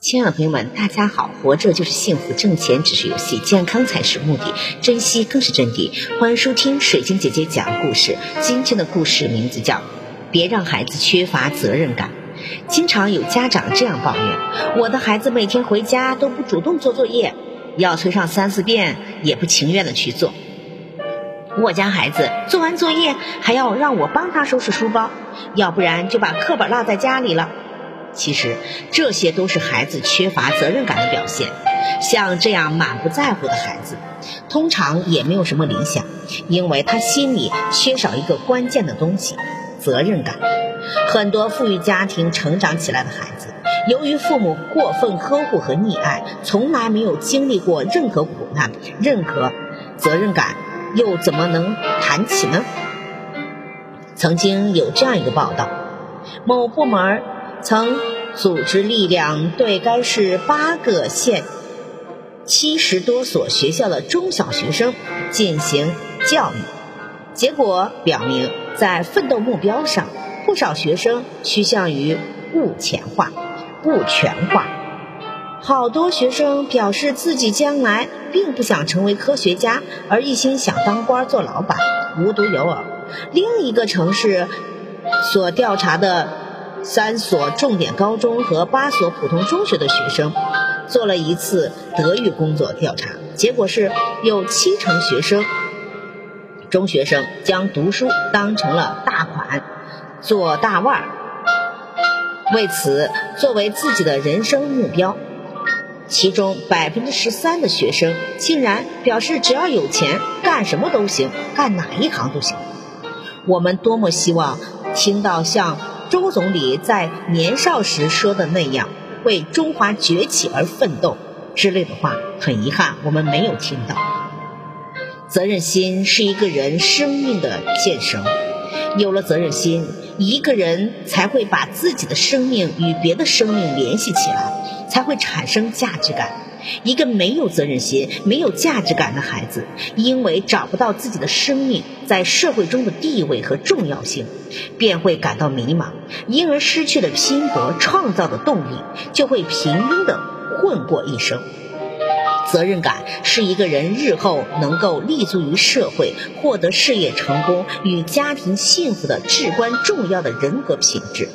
亲爱的朋友们，大家好！活着就是幸福，挣钱只是游戏，健康才是目的，珍惜更是真谛。欢迎收听水晶姐姐讲故事。今天的故事名字叫《别让孩子缺乏责任感》。经常有家长这样抱怨：我的孩子每天回家都不主动做作业，要催上三四遍也不情愿的去做。我家孩子做完作业还要让我帮他收拾书包，要不然就把课本落在家里了。其实这些都是孩子缺乏责任感的表现。像这样满不在乎的孩子，通常也没有什么理想，因为他心里缺少一个关键的东西——责任感。很多富裕家庭成长起来的孩子，由于父母过分呵护和溺爱，从来没有经历过任何苦难，任何责任感又怎么能谈起呢？曾经有这样一个报道：某部门。曾组织力量对该市八个县七十多所学校的中小学生进行教育，结果表明，在奋斗目标上，不少学生趋向于不钱化、不全化。好多学生表示自己将来并不想成为科学家，而一心想当官做老板。无独有偶，另一个城市所调查的。三所重点高中和八所普通中学的学生做了一次德育工作调查，结果是有七成学生，中学生将读书当成了大款，做大腕儿，为此作为自己的人生目标。其中百分之十三的学生竟然表示，只要有钱，干什么都行，干哪一行都行。我们多么希望听到像。周总理在年少时说的那样“为中华崛起而奋斗”之类的话，很遗憾我们没有听到。责任心是一个人生命的建绳，有了责任心，一个人才会把自己的生命与别的生命联系起来，才会产生价值感。一个没有责任心、没有价值感的孩子，因为找不到自己的生命在社会中的地位和重要性，便会感到迷茫，因而失去了拼搏创造的动力，就会平庸的混过一生。责任感是一个人日后能够立足于社会、获得事业成功与家庭幸福的至关重要的人格品质。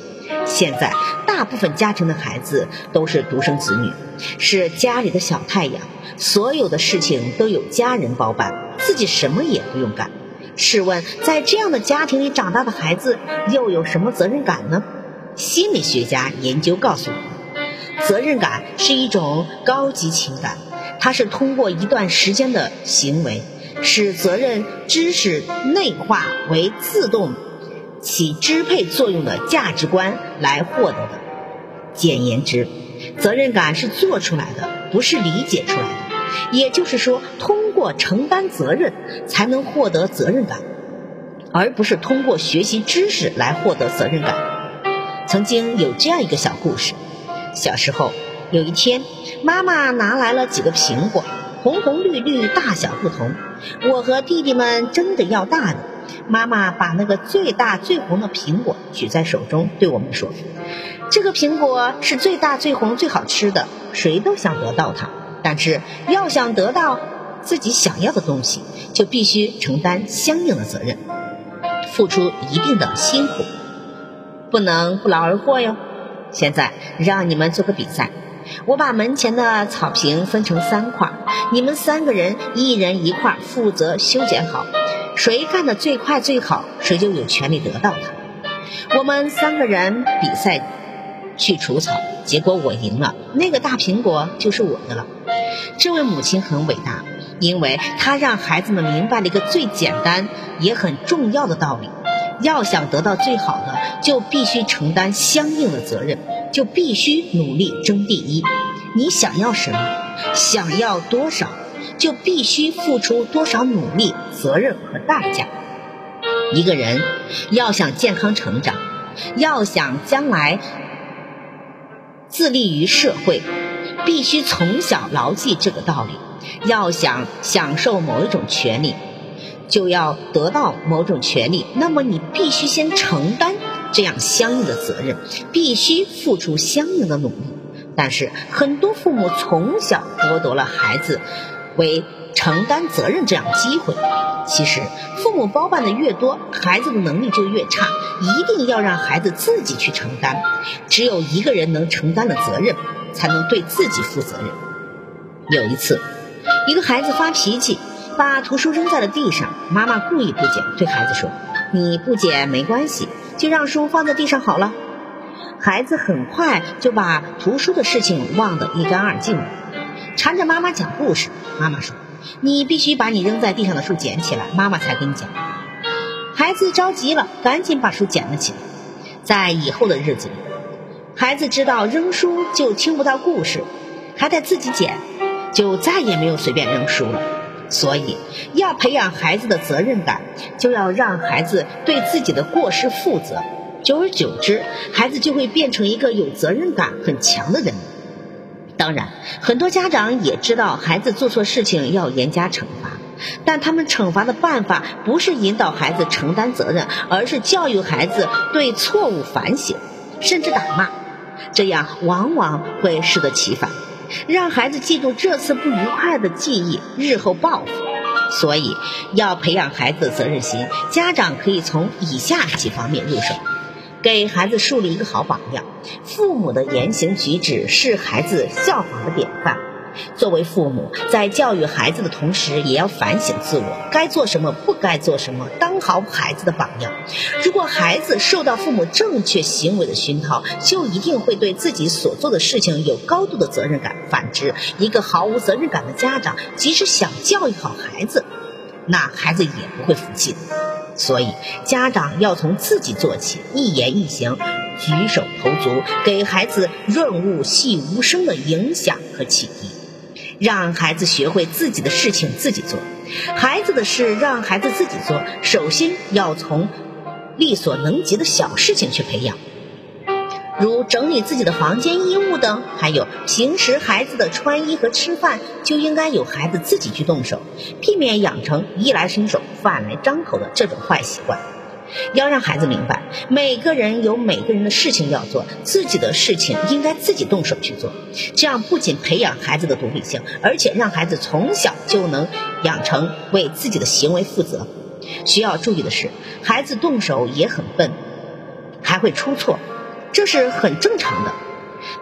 现在，大部分家庭的孩子都是独生子女，是家里的小太阳，所有的事情都有家人包办，自己什么也不用干。试问，在这样的家庭里长大的孩子，又有什么责任感呢？心理学家研究告诉我们，责任感是一种高级情感，它是通过一段时间的行为，使责任知识内化为自动。起支配作用的价值观来获得的。简言之，责任感是做出来的，不是理解出来的。也就是说，通过承担责任才能获得责任感，而不是通过学习知识来获得责任感。曾经有这样一个小故事：小时候有一天，妈妈拿来了几个苹果，红红绿绿，大小不同。我和弟弟们争着要大的。妈妈把那个最大最红的苹果举在手中，对我们说：“这个苹果是最大最红最好吃的，谁都想得到它。但是要想得到自己想要的东西，就必须承担相应的责任，付出一定的辛苦，不能不劳而获哟。现在让你们做个比赛，我把门前的草坪分成三块，你们三个人一人一块，负责修剪好。”谁干的最快最好，谁就有权利得到它。我们三个人比赛去除草，结果我赢了，那个大苹果就是我的了。这位母亲很伟大，因为她让孩子们明白了一个最简单也很重要的道理：要想得到最好的，就必须承担相应的责任，就必须努力争第一。你想要什么，想要多少？就必须付出多少努力、责任和代价。一个人要想健康成长，要想将来自立于社会，必须从小牢记这个道理。要想享受某一种权利，就要得到某种权利，那么你必须先承担这样相应的责任，必须付出相应的努力。但是很多父母从小剥夺了孩子为承担责任这样机会。其实，父母包办的越多，孩子的能力就越差。一定要让孩子自己去承担。只有一个人能承担了责任，才能对自己负责任。有一次，一个孩子发脾气，把图书扔在了地上。妈妈故意不捡，对孩子说：“你不捡没关系，就让书放在地上好了。”孩子很快就把图书的事情忘得一干二净，缠着妈妈讲故事。妈妈说：“你必须把你扔在地上的书捡起来，妈妈才跟你讲。”孩子着急了，赶紧把书捡了起来。在以后的日子里，孩子知道扔书就听不到故事，还得自己捡，就再也没有随便扔书了。所以，要培养孩子的责任感，就要让孩子对自己的过失负责。久而久之，孩子就会变成一个有责任感很强的人。当然，很多家长也知道孩子做错事情要严加惩罚，但他们惩罚的办法不是引导孩子承担责任，而是教育孩子对错误反省，甚至打骂。这样往往会适得其反，让孩子记住这次不愉快的记忆，日后报复。所以，要培养孩子的责任心，家长可以从以下几方面入手。给孩子树立一个好榜样，父母的言行举止是孩子效仿的典范。作为父母，在教育孩子的同时，也要反省自我，该做什么，不该做什么，当好孩子的榜样。如果孩子受到父母正确行为的熏陶，就一定会对自己所做的事情有高度的责任感。反之，一个毫无责任感的家长，即使想教育好孩子，那孩子也不会服气。所以，家长要从自己做起，一言一行、举手投足，给孩子润物细无声的影响和启迪，让孩子学会自己的事情自己做。孩子的事让孩子自己做，首先要从力所能及的小事情去培养。如整理自己的房间衣物等，还有平时孩子的穿衣和吃饭，就应该由孩子自己去动手，避免养成衣来伸手、饭来张口的这种坏习惯。要让孩子明白，每个人有每个人的事情要做，自己的事情应该自己动手去做。这样不仅培养孩子的独立性，而且让孩子从小就能养成为自己的行为负责。需要注意的是，孩子动手也很笨，还会出错。这是很正常的。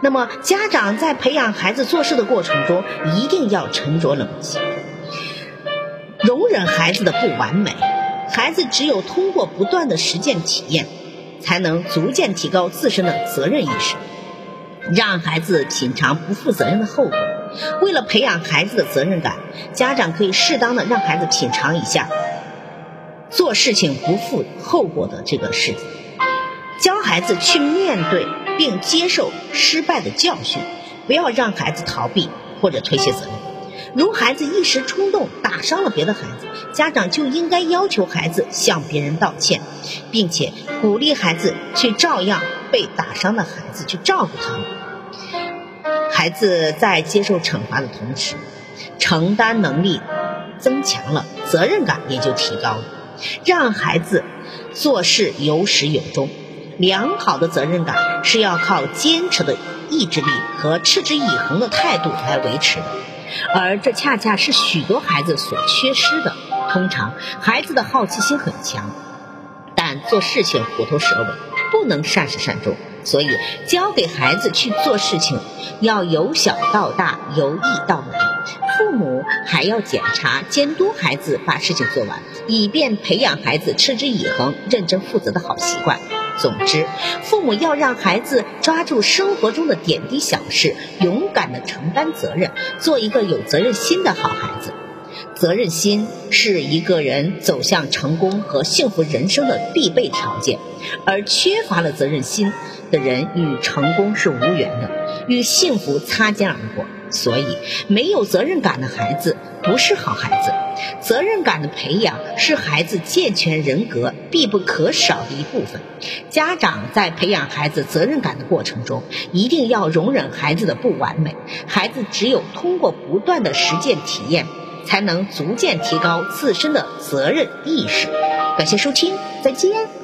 那么，家长在培养孩子做事的过程中，一定要沉着冷静，容忍孩子的不完美。孩子只有通过不断的实践体验，才能逐渐提高自身的责任意识，让孩子品尝不负责任的后果。为了培养孩子的责任感，家长可以适当的让孩子品尝一下做事情不负后果的这个事。教孩子去面对并接受失败的教训，不要让孩子逃避或者推卸责任。如孩子一时冲动打伤了别的孩子，家长就应该要求孩子向别人道歉，并且鼓励孩子去照样被打伤的孩子去照顾他们。孩子在接受惩罚的同时，承担能力增强了，责任感也就提高了。让孩子做事有始有终。良好的责任感是要靠坚持的意志力和持之以恒的态度来维持的，而这恰恰是许多孩子所缺失的。通常，孩子的好奇心很强，但做事情虎头蛇尾，不能善始善终。所以，教给孩子去做事情，要由小到大，由易到难。父母还要检查、监督孩子把事情做完，以便培养孩子持之以恒、认真负责的好习惯。总之，父母要让孩子抓住生活中的点滴小事，勇敢地承担责任，做一个有责任心的好孩子。责任心是一个人走向成功和幸福人生的必备条件，而缺乏了责任心的人与成功是无缘的，与幸福擦肩而过。所以，没有责任感的孩子不是好孩子。责任感的培养是孩子健全人格必不可少的一部分。家长在培养孩子责任感的过程中，一定要容忍孩子的不完美。孩子只有通过不断的实践体验，才能逐渐提高自身的责任意识。感谢收听，再见。